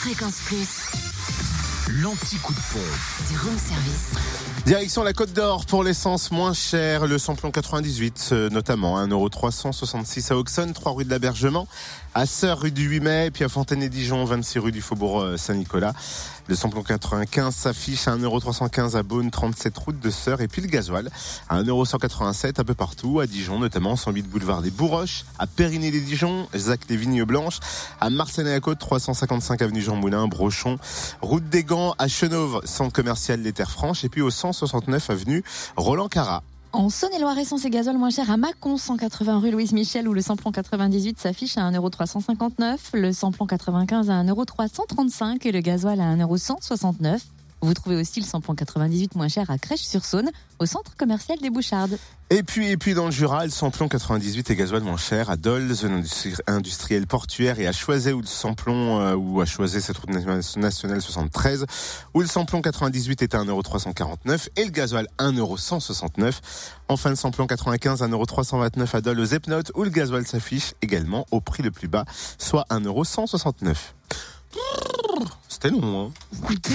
Fréquence Plus, L'anti-coup de pompe. du room service. Direction la Côte d'Or pour l'essence moins chère, le samplon 98 euh, notamment, 1,366€ à Auxonne, 3 rue de l'Abergement, à Sœur rue du 8 mai, puis à Fontaine-et-Dijon, 26 rue du Faubourg euh, Saint-Nicolas. Le samplon 95 s'affiche à 1,315€ à Beaune, 37 route de Sœur, et puis le gasoil à 1,187€ un peu partout, à Dijon notamment, 108 boulevard des Bourroches, à Périgny-les-Dijon, Zac les Vignes Blanches, à Marseille-la-Côte, 355 avenue Jean Moulin, Brochon, route des Gants, à Chenauve, centre commercial des Terres Franches, et puis au 169 avenue Roland Cara. En Saône-et-Loire, essence et gazole moins cher à Mâcon, 180 rue Louise Michel, où le samplon 98 s'affiche à 1,359€, le samplon 95 à 1,335€ et le gasoil à 1,169€. Vous trouvez aussi le samplon 98 moins cher à Crèche-sur-Saône, au centre commercial des Bouchardes. Et puis, et puis dans le Jura, le samplon 98 et gasoil moins cher à Dole, zone industri- industrielle portuaire et à Choiset où le samplon, euh, ou à Choiset cette route na- nationale 73, où le samplon 98 est à 1,349€ et le gasoil 1,169€. Enfin, le samplon 95 1,329€ à Dole aux Epnotes où le gasoil s'affiche également au prix le plus bas, soit 1,169€. C'était long, hein Écoutez,